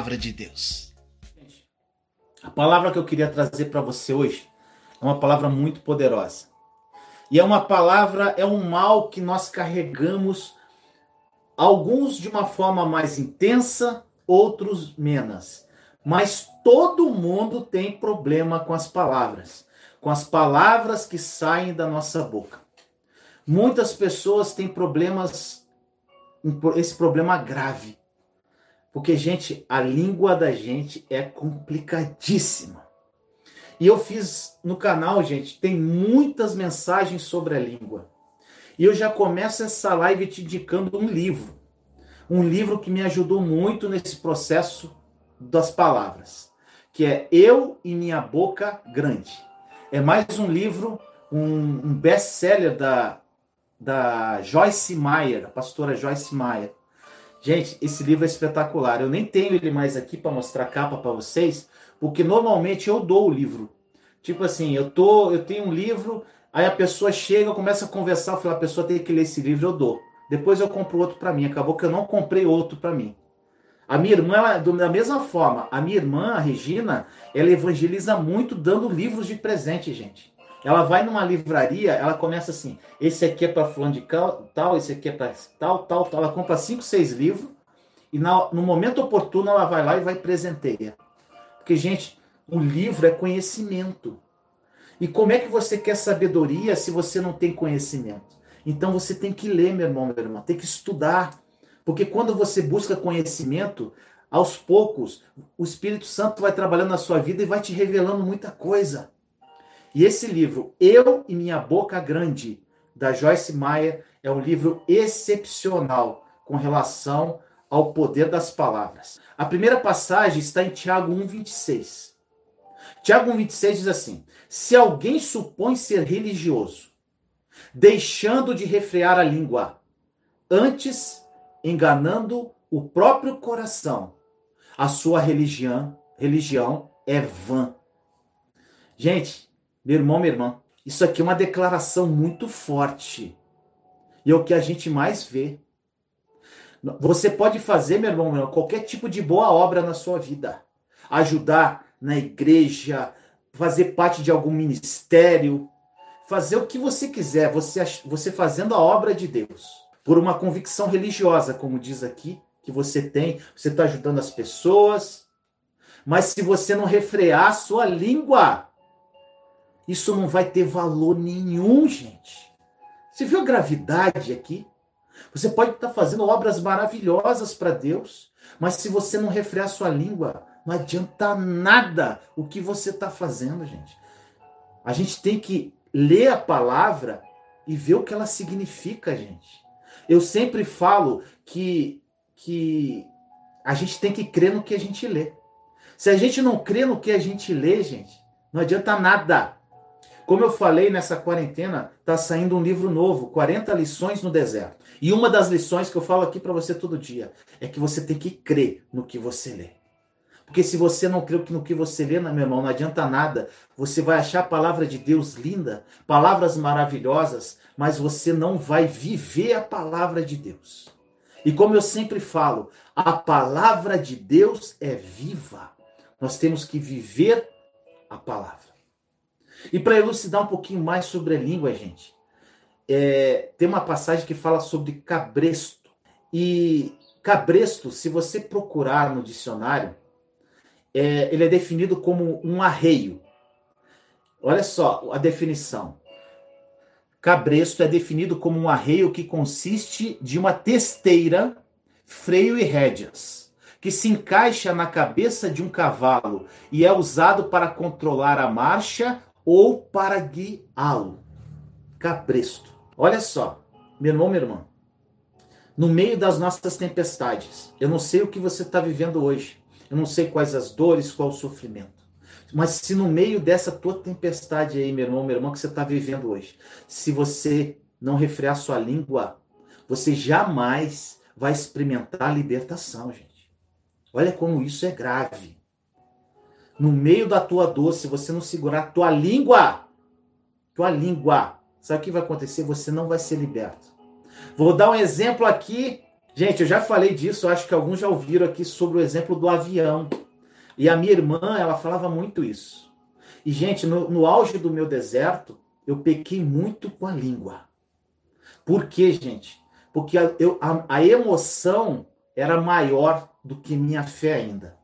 palavra de Deus. A palavra que eu queria trazer para você hoje é uma palavra muito poderosa. E é uma palavra, é um mal que nós carregamos, alguns de uma forma mais intensa, outros menos. Mas todo mundo tem problema com as palavras, com as palavras que saem da nossa boca. Muitas pessoas têm problemas, esse problema grave. Porque, gente, a língua da gente é complicadíssima. E eu fiz no canal, gente, tem muitas mensagens sobre a língua. E eu já começo essa live te indicando um livro. Um livro que me ajudou muito nesse processo das palavras, que é Eu e Minha Boca Grande. É mais um livro, um, um best-seller da, da Joyce Meyer, a pastora Joyce Meyer. Gente, esse livro é espetacular. Eu nem tenho ele mais aqui para mostrar a capa para vocês, porque normalmente eu dou o livro. Tipo assim, eu tô, eu tenho um livro, aí a pessoa chega, começa a conversar, eu falo, a pessoa tem que ler esse livro, eu dou. Depois eu compro outro para mim. Acabou que eu não comprei outro para mim. A minha irmã, ela, da mesma forma, a minha irmã, a Regina, ela evangeliza muito dando livros de presente, gente. Ela vai numa livraria, ela começa assim: esse aqui é para fulano de tal, esse aqui é para tal, tal, tal. Ela compra cinco, seis livros e no momento oportuno ela vai lá e vai presenteia. Porque, gente, o livro é conhecimento. E como é que você quer sabedoria se você não tem conhecimento? Então você tem que ler, meu irmão, meu irmão, tem que estudar. Porque quando você busca conhecimento, aos poucos, o Espírito Santo vai trabalhando na sua vida e vai te revelando muita coisa. E esse livro, Eu e Minha Boca Grande, da Joyce Meyer, é um livro excepcional com relação ao poder das palavras. A primeira passagem está em Tiago 1,26. Tiago 1,26 diz assim: Se alguém supõe ser religioso, deixando de refrear a língua, antes enganando o próprio coração, a sua religião, religião é vã. Gente, meu irmão, minha irmã, isso aqui é uma declaração muito forte. E é o que a gente mais vê. Você pode fazer, meu irmão, meu irmão, qualquer tipo de boa obra na sua vida. Ajudar na igreja, fazer parte de algum ministério, fazer o que você quiser, você, você fazendo a obra de Deus. Por uma convicção religiosa, como diz aqui, que você tem, você está ajudando as pessoas. Mas se você não refrear a sua língua, isso não vai ter valor nenhum, gente. Você viu a gravidade aqui? Você pode estar fazendo obras maravilhosas para Deus, mas se você não refrear sua língua, não adianta nada o que você está fazendo, gente. A gente tem que ler a palavra e ver o que ela significa, gente. Eu sempre falo que, que a gente tem que crer no que a gente lê. Se a gente não crê no que a gente lê, gente, não adianta nada. Como eu falei nessa quarentena, está saindo um livro novo, 40 lições no deserto. E uma das lições que eu falo aqui para você todo dia é que você tem que crer no que você lê. Porque se você não crê no que você lê, meu irmão, não adianta nada. Você vai achar a palavra de Deus linda, palavras maravilhosas, mas você não vai viver a palavra de Deus. E como eu sempre falo, a palavra de Deus é viva. Nós temos que viver a palavra. E para elucidar um pouquinho mais sobre a língua, gente, é, tem uma passagem que fala sobre cabresto. E cabresto, se você procurar no dicionário, é, ele é definido como um arreio. Olha só a definição. Cabresto é definido como um arreio que consiste de uma testeira, freio e rédeas, que se encaixa na cabeça de um cavalo e é usado para controlar a marcha ou para guiá-lo. Cabresto. Olha só, meu irmão, minha irmã. No meio das nossas tempestades, eu não sei o que você está vivendo hoje. Eu não sei quais as dores, qual o sofrimento. Mas se no meio dessa tua tempestade aí, meu irmão, meu irmão, que você está vivendo hoje, se você não refrear sua língua, você jamais vai experimentar a libertação, gente. Olha como isso é grave no meio da tua dor, se você não segurar tua língua, tua língua, sabe o que vai acontecer? Você não vai ser liberto. Vou dar um exemplo aqui Gente, eu já falei disso, acho que alguns já ouviram aqui sobre o exemplo do avião. E a minha irmã, ela falava muito isso. E, gente, no, no auge do meu deserto, eu pequei muito com a língua. Por quê, gente? Porque a, eu, a, a emoção era maior do que minha fé ainda.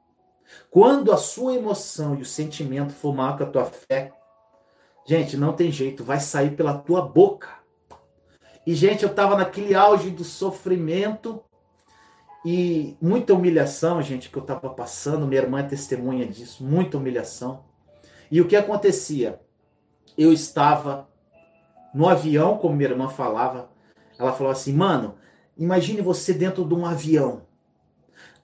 Quando a sua emoção e o sentimento for maior que a tua fé, gente, não tem jeito, vai sair pela tua boca. E, gente, eu estava naquele auge do sofrimento e muita humilhação, gente, que eu estava passando. Minha irmã é testemunha disso, muita humilhação. E o que acontecia? Eu estava no avião, como minha irmã falava. Ela falou assim: mano, imagine você dentro de um avião.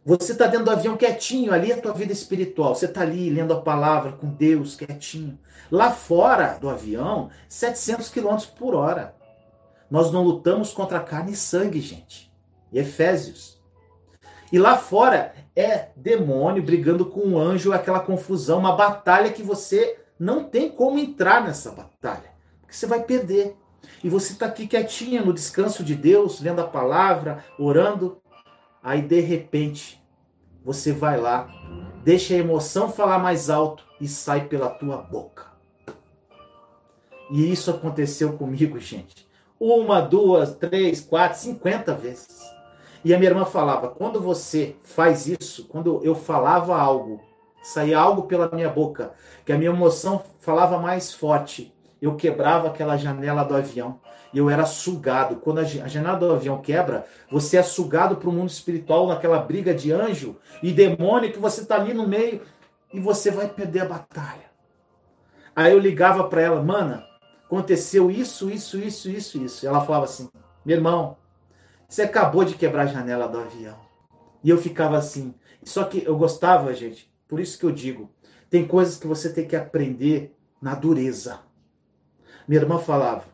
Você está dentro do avião quietinho, ali é a tua vida espiritual. Você está ali lendo a palavra com Deus, quietinho. Lá fora do avião, 700 km por hora. Nós não lutamos contra carne e sangue, gente. E Efésios. E lá fora é demônio brigando com um anjo, aquela confusão, uma batalha que você não tem como entrar nessa batalha. Porque você vai perder. E você está aqui quietinha no descanso de Deus, lendo a palavra, orando. Aí de repente você vai lá, deixa a emoção falar mais alto e sai pela tua boca. E isso aconteceu comigo, gente. Uma, duas, três, quatro, cinquenta vezes. E a minha irmã falava: quando você faz isso, quando eu falava algo, saía algo pela minha boca, que a minha emoção falava mais forte, eu quebrava aquela janela do avião eu era sugado. Quando a janela do avião quebra, você é sugado para o mundo espiritual naquela briga de anjo e demônio que você está ali no meio e você vai perder a batalha. Aí eu ligava para ela, mana, aconteceu isso, isso, isso, isso, isso. Ela falava assim, meu irmão, você acabou de quebrar a janela do avião. E eu ficava assim. Só que eu gostava, gente, por isso que eu digo, tem coisas que você tem que aprender na dureza. Minha irmã falava,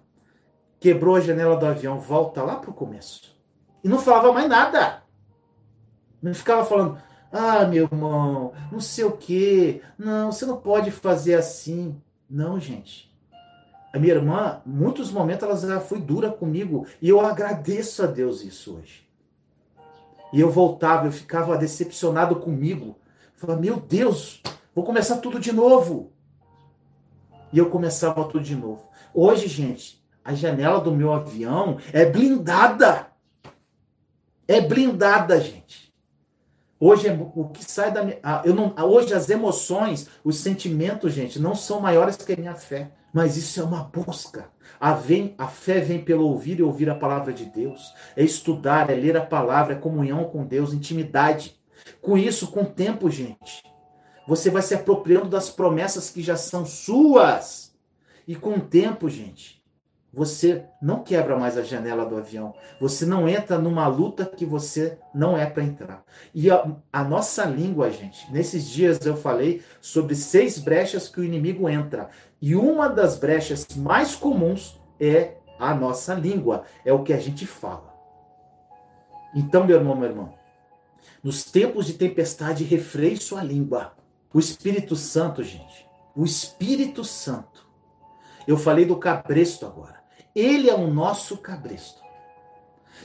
quebrou a janela do avião, volta lá para o começo. E não falava mais nada. Não ficava falando, ah, meu irmão, não sei o quê. Não, você não pode fazer assim. Não, gente. A minha irmã, muitos momentos, ela foi dura comigo. E eu agradeço a Deus isso hoje. E eu voltava, eu ficava decepcionado comigo. Falava, meu Deus, vou começar tudo de novo. E eu começava tudo de novo. Hoje, gente, a janela do meu avião é blindada. É blindada, gente. Hoje é o que sai da minha. Eu não, hoje as emoções, os sentimentos, gente, não são maiores que a minha fé. Mas isso é uma busca. A, vem, a fé vem pelo ouvir e ouvir a palavra de Deus. É estudar, é ler a palavra, é comunhão com Deus, intimidade. Com isso, com o tempo, gente, você vai se apropriando das promessas que já são suas. E com o tempo, gente, você não quebra mais a janela do avião. Você não entra numa luta que você não é para entrar. E a, a, nossa língua, gente, nesses dias eu falei sobre seis brechas que o inimigo entra. E uma das brechas mais comuns é a nossa língua, é o que a gente fala. Então, meu irmão, meu irmão, nos tempos de tempestade, refreie sua língua. O Espírito Santo, gente, o Espírito Santo. Eu falei do cabresto agora. Ele é o nosso cabresto.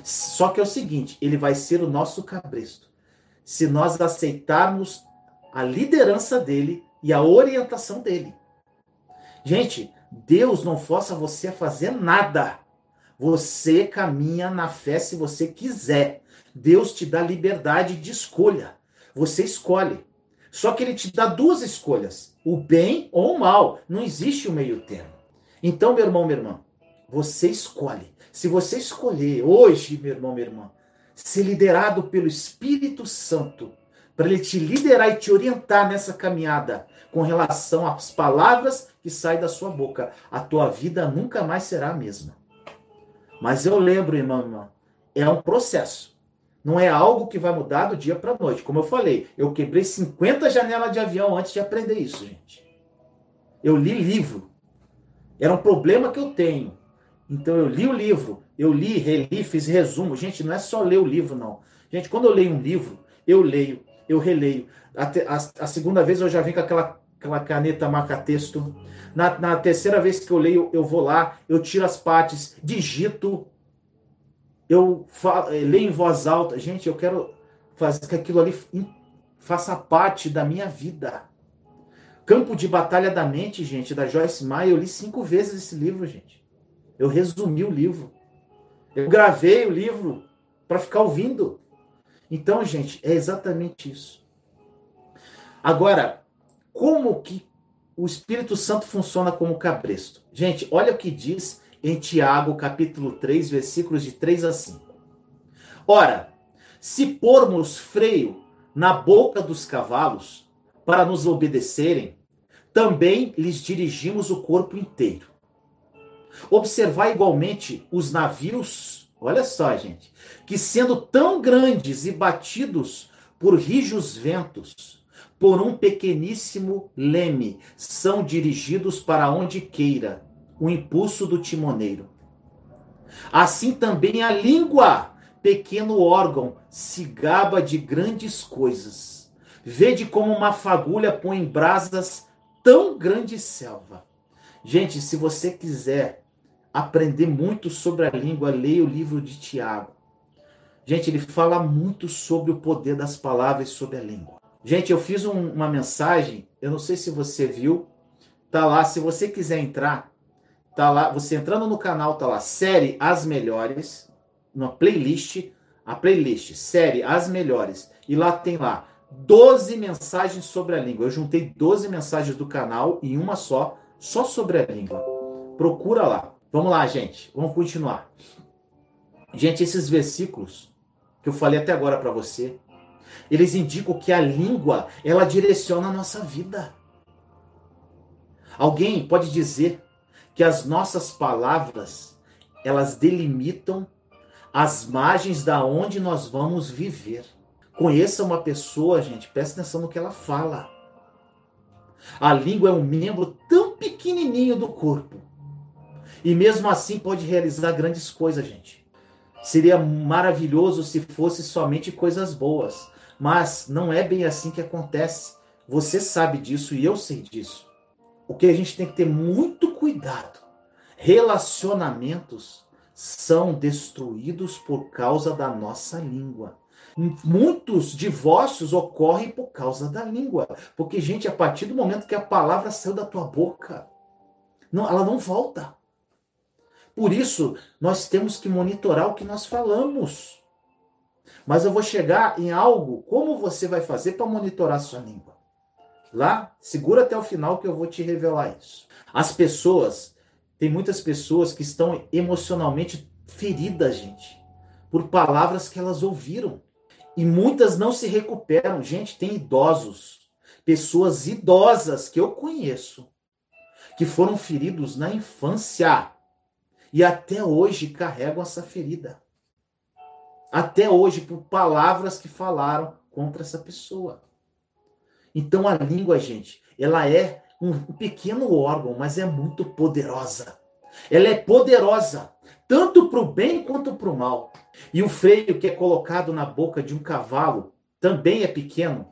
Só que é o seguinte, ele vai ser o nosso cabresto se nós aceitarmos a liderança dele e a orientação dele. Gente, Deus não força você a fazer nada. Você caminha na fé se você quiser. Deus te dá liberdade de escolha. Você escolhe. Só que ele te dá duas escolhas: o bem ou o mal. Não existe o meio termo. Então, meu irmão, minha irmã, você escolhe. Se você escolher hoje, meu irmão, minha irmã, ser liderado pelo Espírito Santo, para ele te liderar e te orientar nessa caminhada com relação às palavras que saem da sua boca, a tua vida nunca mais será a mesma. Mas eu lembro, irmão, irmã, é um processo. Não é algo que vai mudar do dia para a noite. Como eu falei, eu quebrei 50 janelas de avião antes de aprender isso, gente. Eu li livro. Era um problema que eu tenho. Então eu li o livro, eu li, reli, fiz resumo. Gente, não é só ler o livro, não. Gente, quando eu leio um livro, eu leio, eu releio. A, a, a segunda vez eu já vim com aquela, aquela caneta marca-texto. Na, na terceira vez que eu leio, eu vou lá, eu tiro as partes, digito. eu falo, eh, leio em voz alta. Gente, eu quero fazer que aquilo ali faça parte da minha vida. Campo de Batalha da Mente, gente, da Joyce Meyer, eu li cinco vezes esse livro, gente. Eu resumi o livro. Eu gravei o livro para ficar ouvindo. Então, gente, é exatamente isso. Agora, como que o Espírito Santo funciona como cabresto? Gente, olha o que diz em Tiago, capítulo 3, versículos de 3 a 5. Ora, se pormos freio na boca dos cavalos para nos obedecerem, também lhes dirigimos o corpo inteiro. Observar igualmente os navios, olha só, gente, que sendo tão grandes e batidos por rijos ventos, por um pequeníssimo leme, são dirigidos para onde queira o impulso do timoneiro. Assim também a língua, pequeno órgão, se gaba de grandes coisas. Vede como uma fagulha põe em brasas tão grande selva. Gente, se você quiser aprender muito sobre a língua, leia o livro de Tiago. Gente, ele fala muito sobre o poder das palavras sobre a língua. Gente, eu fiz um, uma mensagem, eu não sei se você viu, tá lá, se você quiser entrar, tá lá, você entrando no canal, tá lá, série As Melhores, uma playlist, a playlist, série As Melhores, e lá tem lá 12 mensagens sobre a língua. Eu juntei 12 mensagens do canal em uma só, só sobre a língua. Procura lá. Vamos lá, gente. Vamos continuar. Gente, esses versículos que eu falei até agora para você, eles indicam que a língua, ela direciona a nossa vida. Alguém pode dizer que as nossas palavras, elas delimitam as margens da onde nós vamos viver. Conheça uma pessoa, gente, presta atenção no que ela fala. A língua é um membro tão pequenininho do corpo. E mesmo assim pode realizar grandes coisas, gente. Seria maravilhoso se fosse somente coisas boas. Mas não é bem assim que acontece. Você sabe disso e eu sei disso. O que a gente tem que ter muito cuidado. Relacionamentos são destruídos por causa da nossa língua. Muitos divórcios ocorrem por causa da língua. Porque, gente, a partir do momento que a palavra saiu da tua boca, não, ela não volta. Por isso, nós temos que monitorar o que nós falamos. Mas eu vou chegar em algo, como você vai fazer para monitorar a sua língua? Lá, segura até o final que eu vou te revelar isso. As pessoas, tem muitas pessoas que estão emocionalmente feridas, gente, por palavras que elas ouviram. E muitas não se recuperam. Gente, tem idosos, pessoas idosas que eu conheço, que foram feridos na infância e até hoje carregam essa ferida. Até hoje, por palavras que falaram contra essa pessoa. Então a língua, gente, ela é um pequeno órgão, mas é muito poderosa. Ela é poderosa, tanto para o bem quanto para o mal. E o freio que é colocado na boca de um cavalo também é pequeno,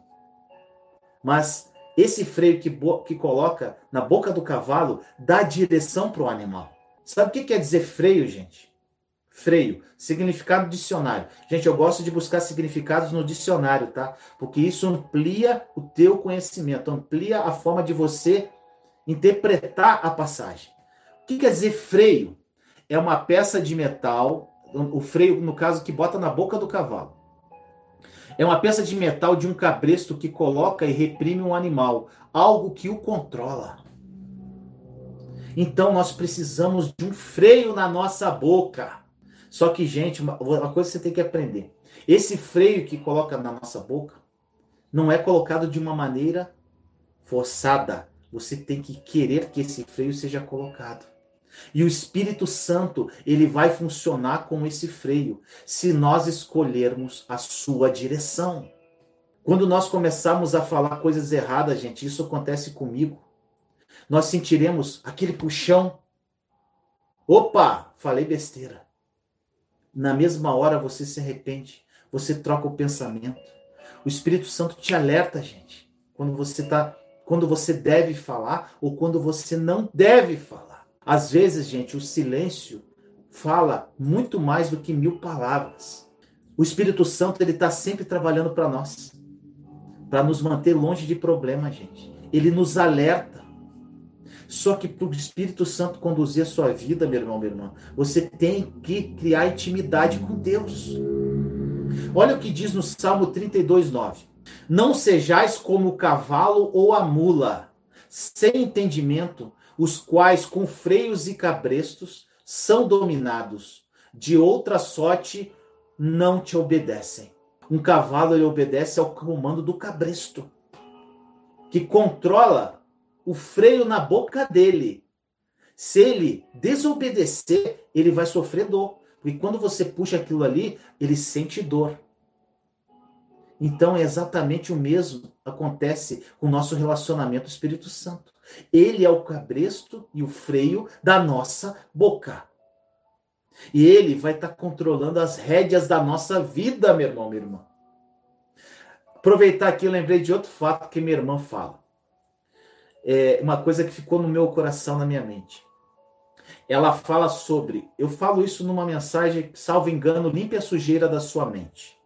mas esse freio que, que coloca na boca do cavalo dá direção para o animal. Sabe o que quer dizer freio, gente? Freio, significado dicionário. Gente, eu gosto de buscar significados no dicionário, tá? Porque isso amplia o teu conhecimento, amplia a forma de você interpretar a passagem. O que quer dizer freio? É uma peça de metal o freio, no caso, que bota na boca do cavalo. É uma peça de metal de um cabresto que coloca e reprime um animal, algo que o controla. Então nós precisamos de um freio na nossa boca. Só que, gente, uma, uma coisa que você tem que aprender: esse freio que coloca na nossa boca não é colocado de uma maneira forçada. Você tem que querer que esse freio seja colocado. E o Espírito Santo, ele vai funcionar como esse freio, se nós escolhermos a sua direção. Quando nós começarmos a falar coisas erradas, gente, isso acontece comigo. Nós sentiremos aquele puxão. Opa, falei besteira. Na mesma hora você se arrepende, você troca o pensamento. O Espírito Santo te alerta, gente, quando você tá, quando você deve falar ou quando você não deve falar. Às vezes, gente, o silêncio fala muito mais do que mil palavras. O Espírito Santo ele está sempre trabalhando para nós, para nos manter longe de problema, gente. Ele nos alerta. Só que para o Espírito Santo conduzir a sua vida, meu irmão, minha irmã, você tem que criar intimidade com Deus. Olha o que diz no Salmo 32, 9. Não sejais como o cavalo ou a mula, sem entendimento, os quais com freios e cabrestos são dominados. De outra sorte não te obedecem. Um cavalo ele obedece ao comando do cabresto, que controla o freio na boca dele. Se ele desobedecer, ele vai sofrer dor. Porque quando você puxa aquilo ali, ele sente dor. Então é exatamente o mesmo acontece com o nosso relacionamento Espírito Santo. Ele é o cabresto e o freio da nossa boca. E ele vai estar tá controlando as rédeas da nossa vida, meu irmão, minha irmã. Aproveitar aqui, eu lembrei de outro fato que minha irmã fala. É uma coisa que ficou no meu coração, na minha mente. Ela fala sobre, eu falo isso numa mensagem, salvo engano, limpe a sujeira da sua mente.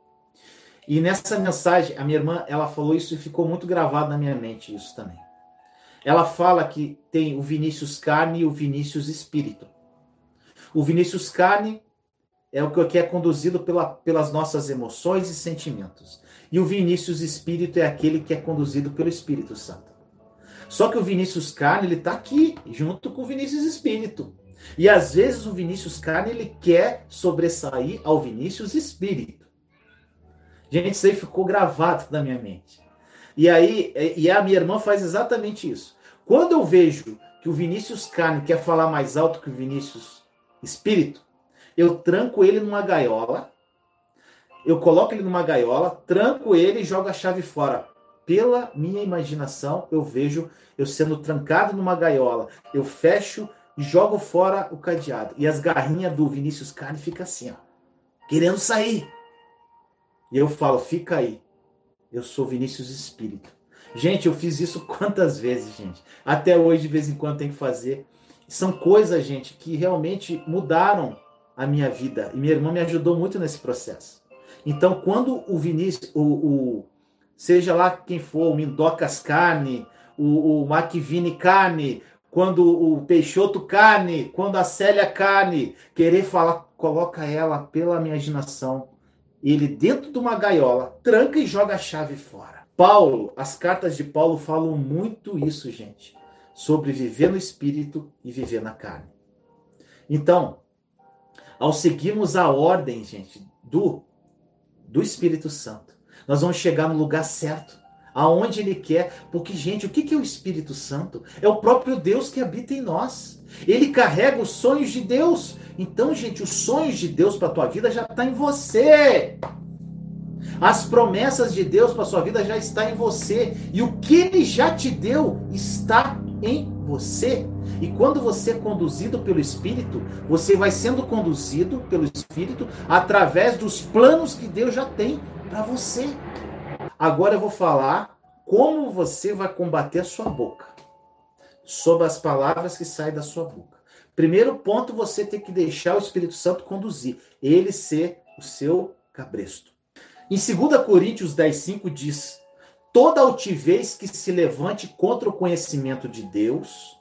E nessa mensagem, a minha irmã, ela falou isso e ficou muito gravado na minha mente isso também. Ela fala que tem o Vinícius carne e o Vinícius espírito. O Vinícius carne é o que é conduzido pela, pelas nossas emoções e sentimentos. E o Vinícius espírito é aquele que é conduzido pelo Espírito Santo. Só que o Vinícius carne, ele está aqui, junto com o Vinícius espírito. E às vezes o Vinícius carne, ele quer sobressair ao Vinícius espírito. Gente, isso aí ficou gravado na minha mente. E aí, e a minha irmã faz exatamente isso. Quando eu vejo que o Vinícius carne quer falar mais alto que o Vinícius espírito, eu tranco ele numa gaiola, eu coloco ele numa gaiola, tranco ele e jogo a chave fora. Pela minha imaginação, eu vejo eu sendo trancado numa gaiola. Eu fecho e jogo fora o cadeado. E as garrinhas do Vinícius Carne ficam assim, ó, querendo sair. E eu falo, fica aí. Eu sou Vinícius Espírito. Gente, eu fiz isso quantas vezes, gente? Até hoje, de vez em quando, tem que fazer. São coisas, gente, que realmente mudaram a minha vida. E minha irmã me ajudou muito nesse processo. Então, quando o Vinícius, o, o seja lá quem for, o Mindocas Carne, o, o Macvini Carne, quando o Peixoto Carne, quando a Célia Carne, querer falar, coloca ela pela imaginação, ele dentro de uma gaiola, tranca e joga a chave fora. Paulo, as cartas de Paulo falam muito isso, gente sobre viver no espírito e viver na carne. Então, ao seguirmos a ordem, gente, do do Espírito Santo, nós vamos chegar no lugar certo, aonde ele quer, porque gente, o que é o Espírito Santo? É o próprio Deus que habita em nós. Ele carrega os sonhos de Deus. Então, gente, os sonhos de Deus para tua vida já está em você. As promessas de Deus para sua vida já está em você e o que ele já te deu está em você. E quando você é conduzido pelo Espírito, você vai sendo conduzido pelo Espírito através dos planos que Deus já tem para você. Agora eu vou falar como você vai combater a sua boca, sobre as palavras que saem da sua boca. Primeiro ponto, você tem que deixar o Espírito Santo conduzir, ele ser o seu cabresto. Em 2 Coríntios 10,5 diz: toda altivez que se levante contra o conhecimento de Deus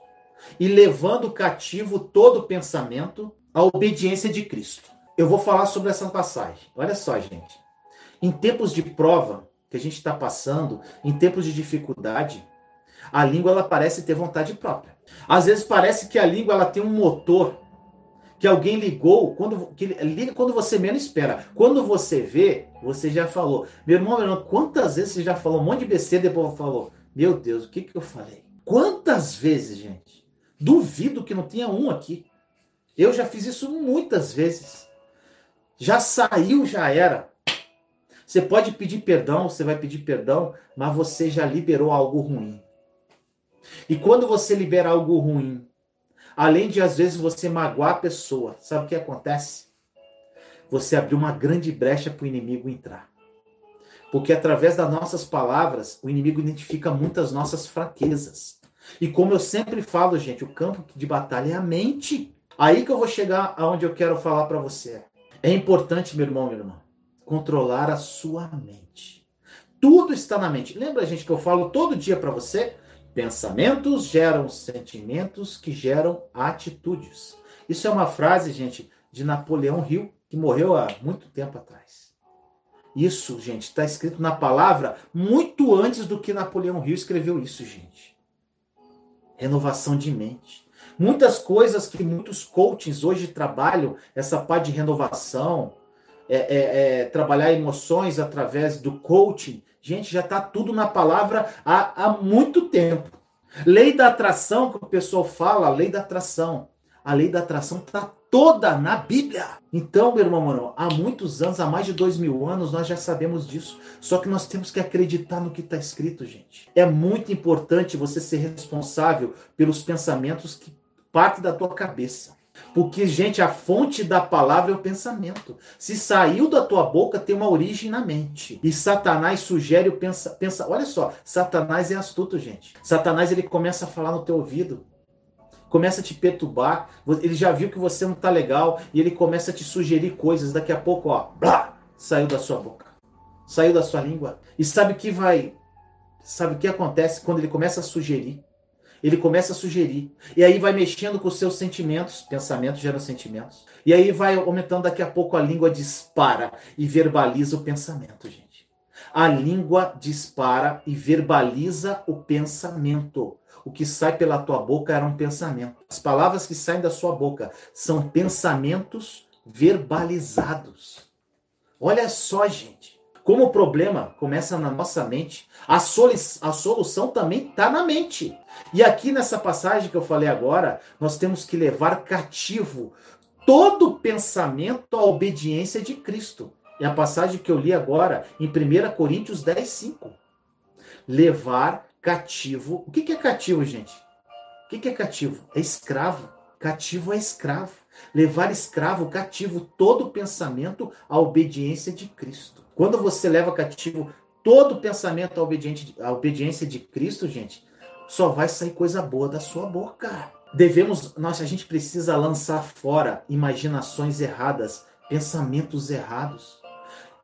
e levando cativo todo pensamento à obediência de Cristo. Eu vou falar sobre essa passagem. Olha só, gente. Em tempos de prova que a gente está passando, em tempos de dificuldade, a língua ela parece ter vontade própria. Às vezes parece que a língua ela tem um motor que alguém ligou quando que liga quando você menos espera. Quando você vê, você já falou. Meu irmão, meu irmão, quantas vezes você já falou um monte de besteira depois falou: Meu Deus, o que que eu falei? Quantas vezes, gente? Duvido que não tenha um aqui. Eu já fiz isso muitas vezes. Já saiu, já era. Você pode pedir perdão, você vai pedir perdão, mas você já liberou algo ruim. E quando você libera algo ruim, Além de, às vezes, você magoar a pessoa, sabe o que acontece? Você abriu uma grande brecha para o inimigo entrar. Porque através das nossas palavras, o inimigo identifica muitas nossas fraquezas. E como eu sempre falo, gente, o campo de batalha é a mente. Aí que eu vou chegar aonde eu quero falar para você. É importante, meu irmão, meu irmão, controlar a sua mente. Tudo está na mente. Lembra, gente, que eu falo todo dia para você? Pensamentos geram sentimentos que geram atitudes. Isso é uma frase, gente, de Napoleão Hill, que morreu há muito tempo atrás. Isso, gente, está escrito na palavra muito antes do que Napoleão Hill escreveu isso, gente. Renovação de mente. Muitas coisas que muitos coaches hoje trabalham, essa parte de renovação, é, é, é, trabalhar emoções através do coaching, gente, já está tudo na palavra há, há muito tempo. Lei da atração, que o pessoal fala, lei da atração. A lei da atração está toda na Bíblia. Então, meu irmão, mano, há muitos anos, há mais de dois mil anos, nós já sabemos disso. Só que nós temos que acreditar no que está escrito, gente. É muito importante você ser responsável pelos pensamentos que partem da tua cabeça. Porque, gente, a fonte da palavra é o pensamento. Se saiu da tua boca, tem uma origem na mente. E Satanás sugere o pensa, pensa. Olha só, Satanás é astuto, gente. Satanás ele começa a falar no teu ouvido começa a te perturbar, ele já viu que você não tá legal e ele começa a te sugerir coisas. Daqui a pouco, ó, blá, saiu da sua boca, saiu da sua língua. E sabe o que vai, sabe o que acontece quando ele começa a sugerir? Ele começa a sugerir. E aí vai mexendo com os seus sentimentos. Pensamentos geram sentimentos. E aí vai aumentando, daqui a pouco a língua dispara e verbaliza o pensamento, gente. A língua dispara e verbaliza o pensamento o que sai pela tua boca era um pensamento. As palavras que saem da sua boca são pensamentos verbalizados. Olha só, gente. Como o problema começa na nossa mente, a, solu a solução também está na mente. E aqui nessa passagem que eu falei agora, nós temos que levar cativo todo pensamento à obediência de Cristo. É a passagem que eu li agora em 1 Coríntios 10, 5. Levar Cativo. O que é cativo, gente? O que é cativo? É escravo. Cativo é escravo. Levar escravo, cativo, todo pensamento à obediência de Cristo. Quando você leva cativo todo pensamento à, à obediência de Cristo, gente, só vai sair coisa boa da sua boca. Devemos, nós, a gente precisa lançar fora imaginações erradas, pensamentos errados.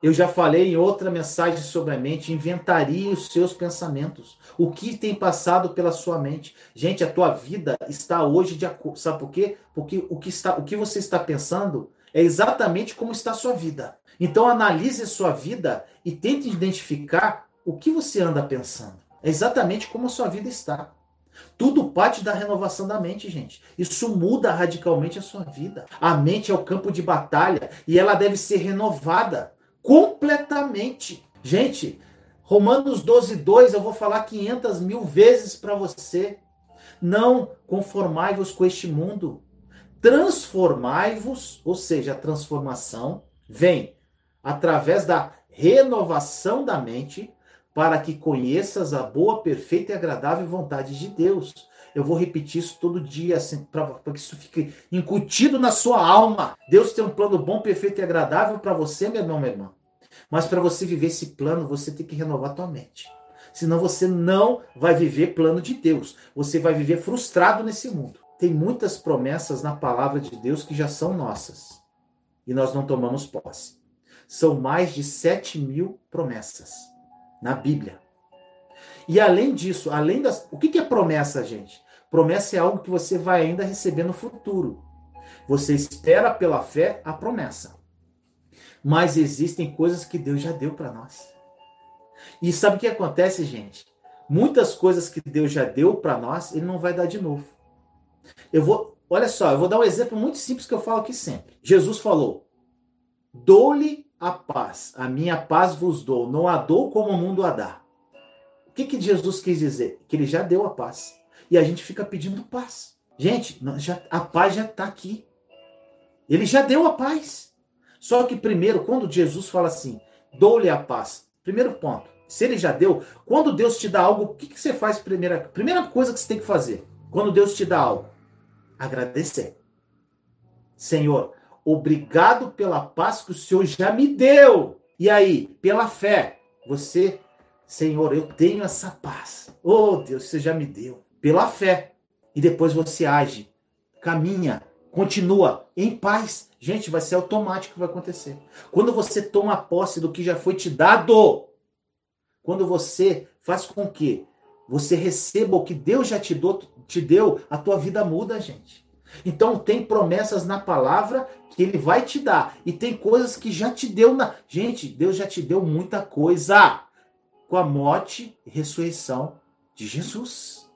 Eu já falei em outra mensagem sobre a mente, inventarie os seus pensamentos. O que tem passado pela sua mente? Gente, a tua vida está hoje de acordo. Sabe por quê? Porque o que, está, o que você está pensando é exatamente como está a sua vida. Então analise sua vida e tente identificar o que você anda pensando. É exatamente como a sua vida está. Tudo parte da renovação da mente, gente. Isso muda radicalmente a sua vida. A mente é o campo de batalha e ela deve ser renovada completamente. Gente, Romanos 12, 2, eu vou falar 500 mil vezes para você. Não conformai-vos com este mundo. Transformai-vos, ou seja, a transformação vem através da renovação da mente para que conheças a boa, perfeita e agradável vontade de Deus. Eu vou repetir isso todo dia, assim, para que isso fique incutido na sua alma. Deus tem um plano bom, perfeito e agradável para você, meu irmão, minha irmã. Mas para você viver esse plano, você tem que renovar tua mente. Senão você não vai viver plano de Deus. Você vai viver frustrado nesse mundo. Tem muitas promessas na palavra de Deus que já são nossas. E nós não tomamos posse. São mais de 7 mil promessas na Bíblia. E além disso, além das. O que é promessa, gente? Promessa é algo que você vai ainda receber no futuro. Você espera pela fé a promessa. Mas existem coisas que Deus já deu para nós. E sabe o que acontece, gente? Muitas coisas que Deus já deu para nós, ele não vai dar de novo. Eu vou, olha só, eu vou dar um exemplo muito simples que eu falo aqui sempre. Jesus falou: "Dou-lhe a paz, a minha paz vos dou, não a dou como o mundo a dá". O que, que Jesus quis dizer? Que ele já deu a paz. E a gente fica pedindo paz. Gente, já, a paz já está aqui. Ele já deu a paz. Só que primeiro, quando Jesus fala assim, dou-lhe a paz. Primeiro ponto, se ele já deu, quando Deus te dá algo, o que, que você faz? Primeira, primeira coisa que você tem que fazer, quando Deus te dá algo, agradecer. Senhor, obrigado pela paz que o Senhor já me deu. E aí, pela fé, você Senhor, eu tenho essa paz. Oh, Deus, você já me deu. Pela fé. E depois você age, caminha continua em paz. Gente, vai ser automático que vai acontecer. Quando você toma posse do que já foi te dado, quando você faz com que você receba o que Deus já te, do, te deu, a tua vida muda, gente. Então tem promessas na palavra que ele vai te dar e tem coisas que já te deu na. Gente, Deus já te deu muita coisa com a morte e ressurreição de Jesus.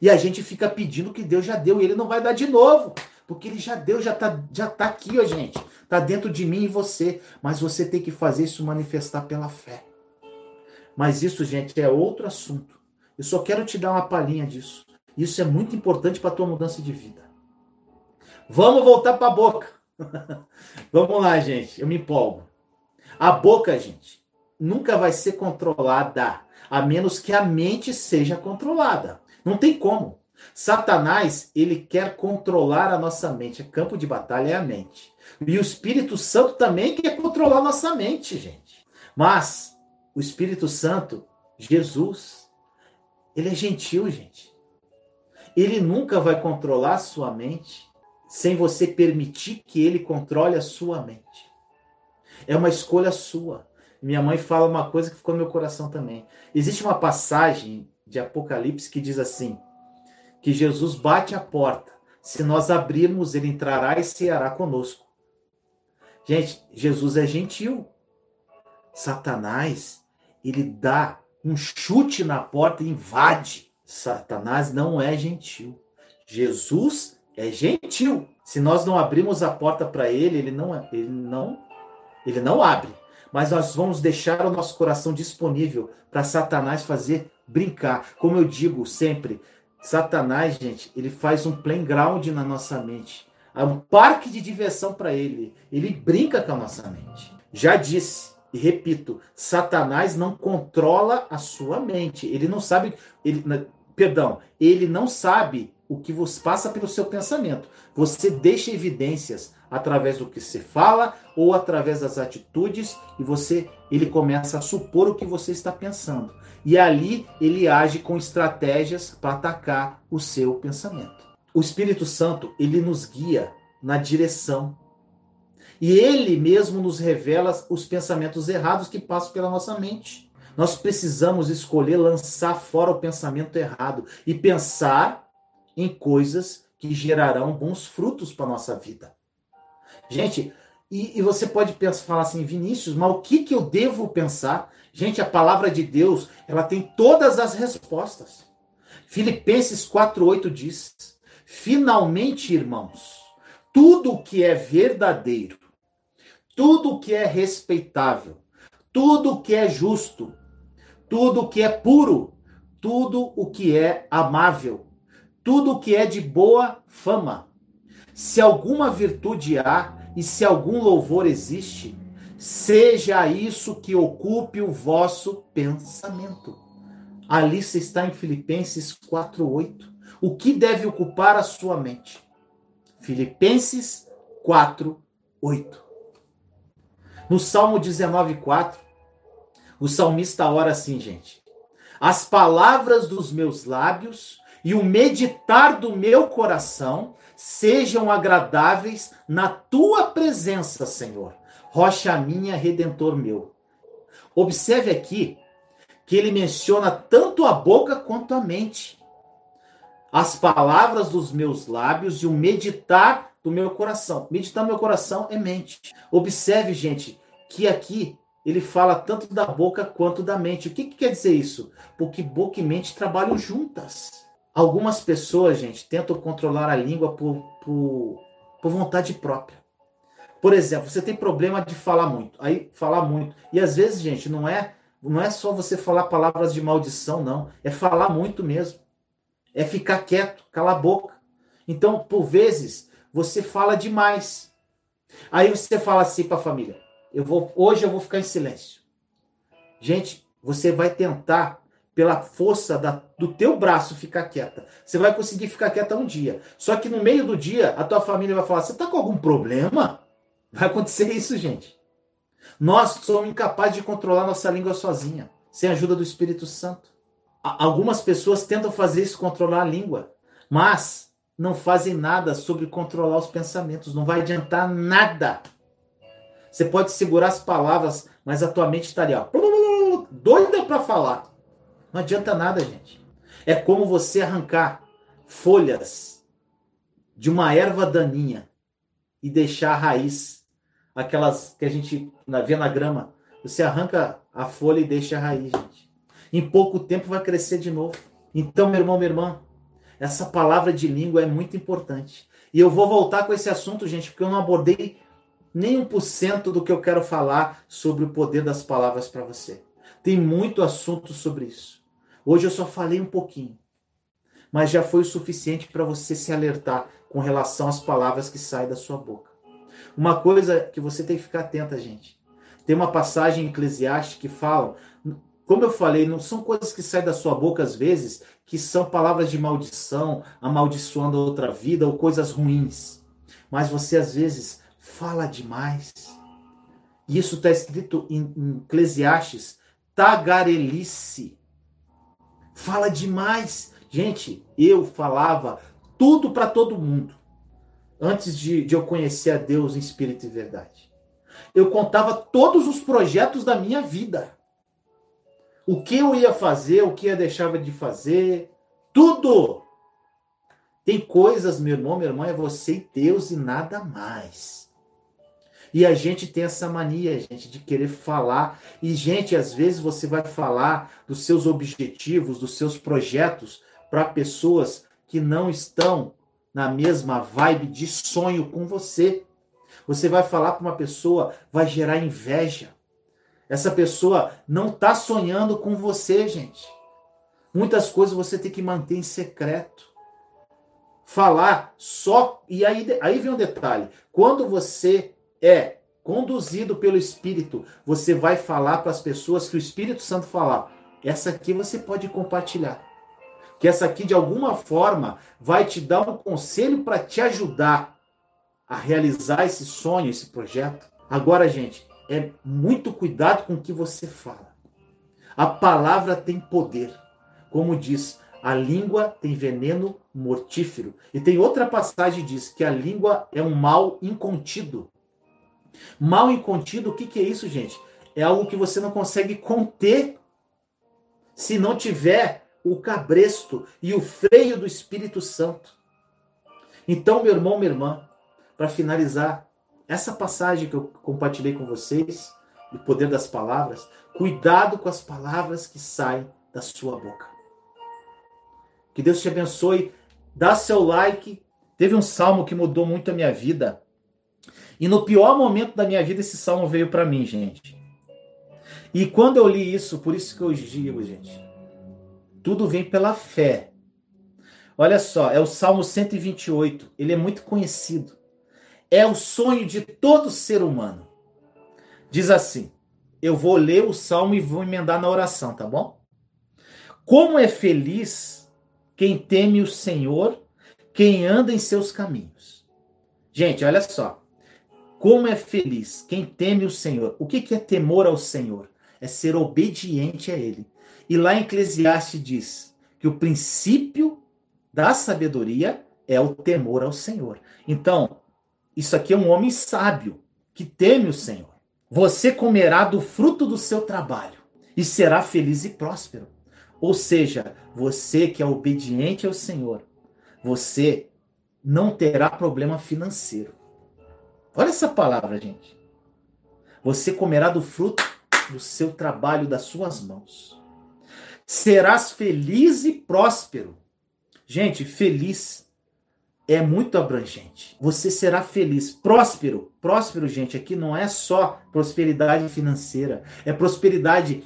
E a gente fica pedindo que Deus já deu e ele não vai dar de novo. Porque ele já deu, já tá, já tá aqui, ó, gente. Tá dentro de mim e você. Mas você tem que fazer isso manifestar pela fé. Mas isso, gente, é outro assunto. Eu só quero te dar uma palhinha disso. Isso é muito importante para tua mudança de vida. Vamos voltar para a boca. Vamos lá, gente. Eu me empolgo. A boca, gente, nunca vai ser controlada a menos que a mente seja controlada. Não tem como. Satanás, ele quer controlar a nossa mente. O campo de batalha é a mente. E o Espírito Santo também quer controlar a nossa mente, gente. Mas o Espírito Santo, Jesus, ele é gentil, gente. Ele nunca vai controlar a sua mente sem você permitir que ele controle a sua mente. É uma escolha sua. Minha mãe fala uma coisa que ficou no meu coração também. Existe uma passagem de Apocalipse que diz assim: que Jesus bate a porta. Se nós abrirmos, ele entrará e ceará conosco. Gente, Jesus é gentil. Satanás, ele dá um chute na porta e invade. Satanás não é gentil. Jesus é gentil. Se nós não abrimos a porta para ele, ele não, ele não, ele não abre. Mas nós vamos deixar o nosso coração disponível para Satanás fazer brincar. Como eu digo sempre, Satanás, gente, ele faz um playground na nossa mente. É um parque de diversão para ele. Ele brinca com a nossa mente. Já disse e repito, Satanás não controla a sua mente. Ele não sabe, ele, perdão, ele não sabe o que você passa pelo seu pensamento. Você deixa evidências através do que se fala ou através das atitudes e você ele começa a supor o que você está pensando. E ali ele age com estratégias para atacar o seu pensamento. O Espírito Santo, ele nos guia na direção. E ele mesmo nos revela os pensamentos errados que passam pela nossa mente. Nós precisamos escolher lançar fora o pensamento errado e pensar em coisas que gerarão bons frutos para nossa vida. Gente, e, e, você pode pensar, falar assim, Vinícius, mas o que, que eu devo pensar? Gente, a palavra de Deus, ela tem todas as respostas. Filipenses 4:8 diz: Finalmente, irmãos, tudo o que é verdadeiro, tudo o que é respeitável, tudo o que é justo, tudo o que é puro, tudo o que é amável, tudo o que é de boa fama. Se alguma virtude há e se algum louvor existe, Seja isso que ocupe o vosso pensamento. A lista está em Filipenses 4:8. O que deve ocupar a sua mente? Filipenses 4:8. No Salmo 19:4, o salmista ora assim, gente: As palavras dos meus lábios e o meditar do meu coração sejam agradáveis na tua presença, Senhor rocha minha, redentor meu. Observe aqui que ele menciona tanto a boca quanto a mente. As palavras dos meus lábios e o meditar do meu coração. Meditar no meu coração é mente. Observe, gente, que aqui ele fala tanto da boca quanto da mente. O que, que quer dizer isso? Porque boca e mente trabalham juntas. Algumas pessoas, gente, tentam controlar a língua por, por, por vontade própria. Por exemplo, você tem problema de falar muito. Aí, falar muito. E às vezes, gente, não é, não é só você falar palavras de maldição, não. É falar muito mesmo. É ficar quieto, calar a boca. Então, por vezes, você fala demais. Aí você fala assim para a família: eu vou, hoje eu vou ficar em silêncio. Gente, você vai tentar pela força da, do teu braço ficar quieta. Você vai conseguir ficar quieta um dia. Só que no meio do dia, a tua família vai falar: "Você tá com algum problema?" Vai acontecer isso, gente. Nós somos incapazes de controlar nossa língua sozinha, sem a ajuda do Espírito Santo. Algumas pessoas tentam fazer isso, controlar a língua, mas não fazem nada sobre controlar os pensamentos. Não vai adiantar nada. Você pode segurar as palavras, mas a tua mente está ali, ó, doida para falar. Não adianta nada, gente. É como você arrancar folhas de uma erva daninha e deixar a raiz, aquelas que a gente vê na grama. Você arranca a folha e deixa a raiz, gente. Em pouco tempo vai crescer de novo. Então, meu irmão, minha irmã, essa palavra de língua é muito importante. E eu vou voltar com esse assunto, gente, porque eu não abordei nem um por cento do que eu quero falar sobre o poder das palavras para você. Tem muito assunto sobre isso. Hoje eu só falei um pouquinho, mas já foi o suficiente para você se alertar com relação às palavras que saem da sua boca. Uma coisa que você tem que ficar atenta, gente. Tem uma passagem em Eclesiastes que fala, como eu falei, não são coisas que saem da sua boca às vezes que são palavras de maldição, amaldiçoando outra vida ou coisas ruins. Mas você às vezes fala demais. E isso está escrito em, em Eclesiastes, tagarelice. Fala demais. Gente, eu falava tudo para todo mundo antes de, de eu conhecer a Deus em espírito e verdade. Eu contava todos os projetos da minha vida. O que eu ia fazer, o que eu deixava de fazer, tudo. Tem coisas, meu irmão, minha irmã, é você e Deus e nada mais. E a gente tem essa mania, gente, de querer falar. E, gente, às vezes você vai falar dos seus objetivos, dos seus projetos para pessoas que não estão na mesma vibe de sonho com você. Você vai falar para uma pessoa, vai gerar inveja. Essa pessoa não está sonhando com você, gente. Muitas coisas você tem que manter em secreto. Falar só. E aí, aí vem um detalhe: quando você é conduzido pelo Espírito, você vai falar para as pessoas que o Espírito Santo falar. Essa aqui você pode compartilhar. Que essa aqui, de alguma forma, vai te dar um conselho para te ajudar a realizar esse sonho, esse projeto. Agora, gente, é muito cuidado com o que você fala. A palavra tem poder. Como diz, a língua tem veneno mortífero. E tem outra passagem que diz que a língua é um mal incontido. Mal incontido, o que, que é isso, gente? É algo que você não consegue conter se não tiver o cabresto e o freio do Espírito Santo. Então, meu irmão, minha irmã, para finalizar, essa passagem que eu compartilhei com vocês, o poder das palavras, cuidado com as palavras que saem da sua boca. Que Deus te abençoe. Dá seu like. Teve um salmo que mudou muito a minha vida. E no pior momento da minha vida, esse salmo veio para mim, gente. E quando eu li isso, por isso que eu digo, gente, tudo vem pela fé. Olha só, é o Salmo 128. Ele é muito conhecido. É o sonho de todo ser humano. Diz assim: eu vou ler o salmo e vou emendar na oração, tá bom? Como é feliz quem teme o Senhor, quem anda em seus caminhos. Gente, olha só. Como é feliz quem teme o Senhor. O que é temor ao Senhor? É ser obediente a Ele. E lá em Eclesiastes diz que o princípio da sabedoria é o temor ao Senhor. Então, isso aqui é um homem sábio que teme o Senhor. Você comerá do fruto do seu trabalho e será feliz e próspero. Ou seja, você que é obediente ao Senhor, você não terá problema financeiro. Olha essa palavra, gente. Você comerá do fruto do seu trabalho, das suas mãos. Serás feliz e próspero. Gente, feliz é muito abrangente. Você será feliz, próspero. Próspero, gente, aqui não é só prosperidade financeira, é prosperidade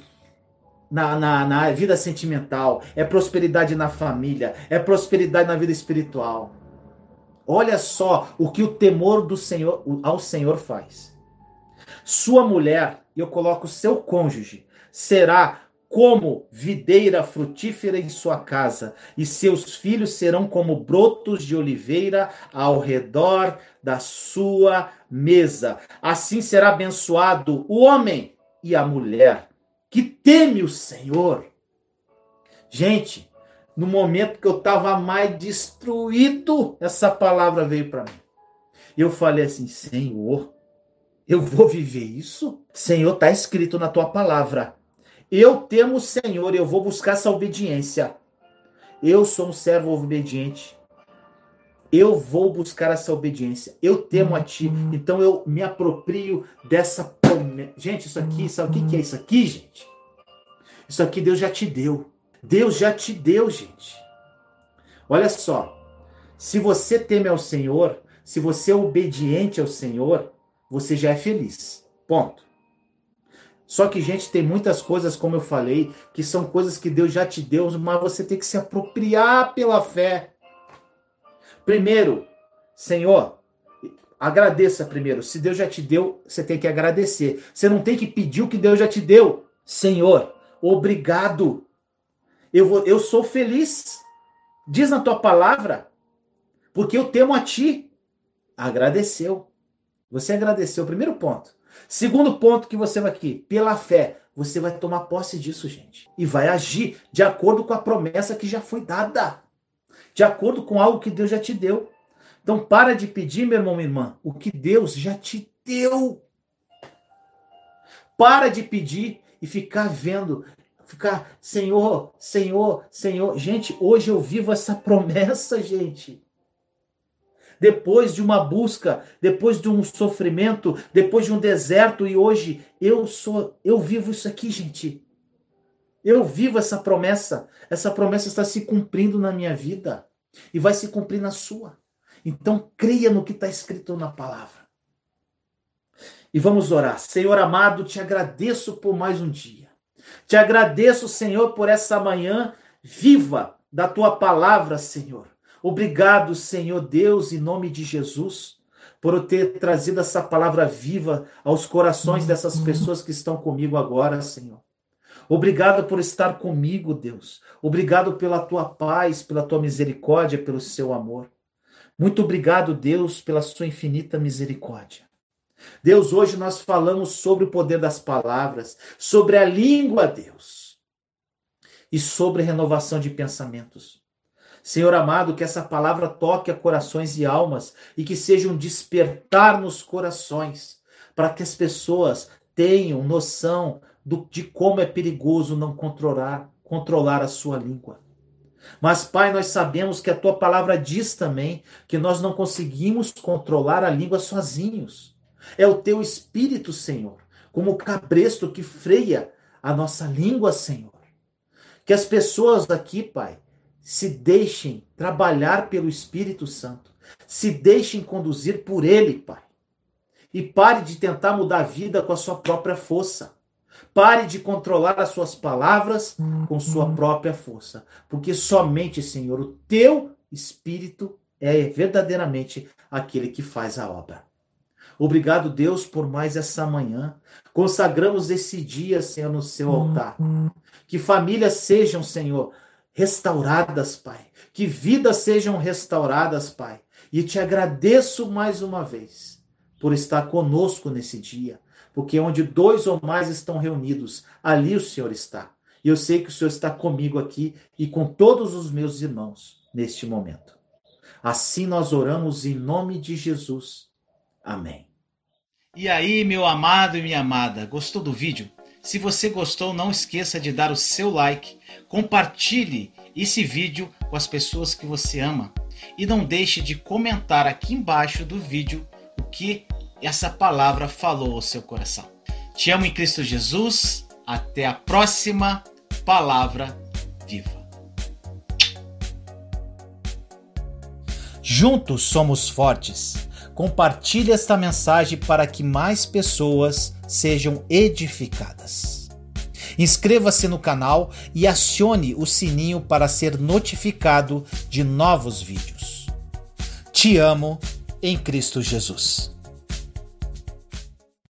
na, na, na vida sentimental, é prosperidade na família, é prosperidade na vida espiritual. Olha só o que o temor do Senhor ao Senhor faz. Sua mulher, eu coloco seu cônjuge, será como videira frutífera em sua casa, e seus filhos serão como brotos de oliveira ao redor da sua mesa. Assim será abençoado o homem e a mulher que teme o Senhor. Gente, no momento que eu estava mais destruído, essa palavra veio para mim. Eu falei assim: Senhor, eu vou viver isso? Senhor, está escrito na tua palavra. Eu temo o Senhor, eu vou buscar essa obediência. Eu sou um servo obediente. Eu vou buscar essa obediência. Eu temo a ti. Então eu me aproprio dessa promessa. Gente, isso aqui, sabe o que é isso aqui, gente? Isso aqui Deus já te deu. Deus já te deu, gente. Olha só. Se você teme ao Senhor, se você é obediente ao Senhor, você já é feliz. Ponto. Só que, gente, tem muitas coisas, como eu falei, que são coisas que Deus já te deu, mas você tem que se apropriar pela fé. Primeiro, Senhor, agradeça primeiro. Se Deus já te deu, você tem que agradecer. Você não tem que pedir o que Deus já te deu. Senhor, obrigado. Eu, vou, eu sou feliz. Diz na tua palavra, porque eu temo a ti. Agradeceu. Você agradeceu. Primeiro ponto. Segundo ponto que você vai aqui, pela fé, você vai tomar posse disso, gente. E vai agir de acordo com a promessa que já foi dada. De acordo com algo que Deus já te deu. Então para de pedir, meu irmão, minha irmã, o que Deus já te deu. Para de pedir e ficar vendo, ficar, Senhor, Senhor, Senhor. Gente, hoje eu vivo essa promessa, gente depois de uma busca, depois de um sofrimento, depois de um deserto e hoje eu sou, eu vivo isso aqui, gente. Eu vivo essa promessa. Essa promessa está se cumprindo na minha vida e vai se cumprir na sua. Então creia no que está escrito na palavra. E vamos orar. Senhor amado, te agradeço por mais um dia. Te agradeço, Senhor, por essa manhã viva da tua palavra, Senhor. Obrigado, Senhor Deus, em nome de Jesus, por ter trazido essa palavra viva aos corações dessas pessoas que estão comigo agora, Senhor. Obrigado por estar comigo, Deus. Obrigado pela tua paz, pela tua misericórdia, pelo seu amor. Muito obrigado, Deus, pela sua infinita misericórdia. Deus, hoje nós falamos sobre o poder das palavras, sobre a língua, Deus, e sobre renovação de pensamentos. Senhor amado, que essa palavra toque a corações e almas e que seja um despertar nos corações, para que as pessoas tenham noção do, de como é perigoso não controlar, controlar a sua língua. Mas, Pai, nós sabemos que a tua palavra diz também que nós não conseguimos controlar a língua sozinhos. É o teu espírito, Senhor, como o cabresto que freia a nossa língua, Senhor. Que as pessoas aqui, Pai, se deixem trabalhar pelo Espírito Santo. Se deixem conduzir por Ele, Pai. E pare de tentar mudar a vida com a sua própria força. Pare de controlar as suas palavras com sua própria força. Porque somente, Senhor, o teu Espírito é verdadeiramente aquele que faz a obra. Obrigado, Deus, por mais essa manhã. Consagramos esse dia, Senhor, no seu altar. Que famílias sejam, Senhor, restauradas, Pai. Que vidas sejam restauradas, Pai. E te agradeço mais uma vez por estar conosco nesse dia, porque onde dois ou mais estão reunidos, ali o Senhor está. E eu sei que o Senhor está comigo aqui e com todos os meus irmãos neste momento. Assim nós oramos em nome de Jesus. Amém. E aí, meu amado e minha amada, gostou do vídeo? Se você gostou, não esqueça de dar o seu like, compartilhe esse vídeo com as pessoas que você ama e não deixe de comentar aqui embaixo do vídeo o que essa palavra falou ao seu coração. Te amo em Cristo Jesus. Até a próxima palavra viva. Juntos somos fortes. Compartilhe esta mensagem para que mais pessoas sejam edificadas. Inscreva-se no canal e acione o sininho para ser notificado de novos vídeos. Te amo em Cristo Jesus.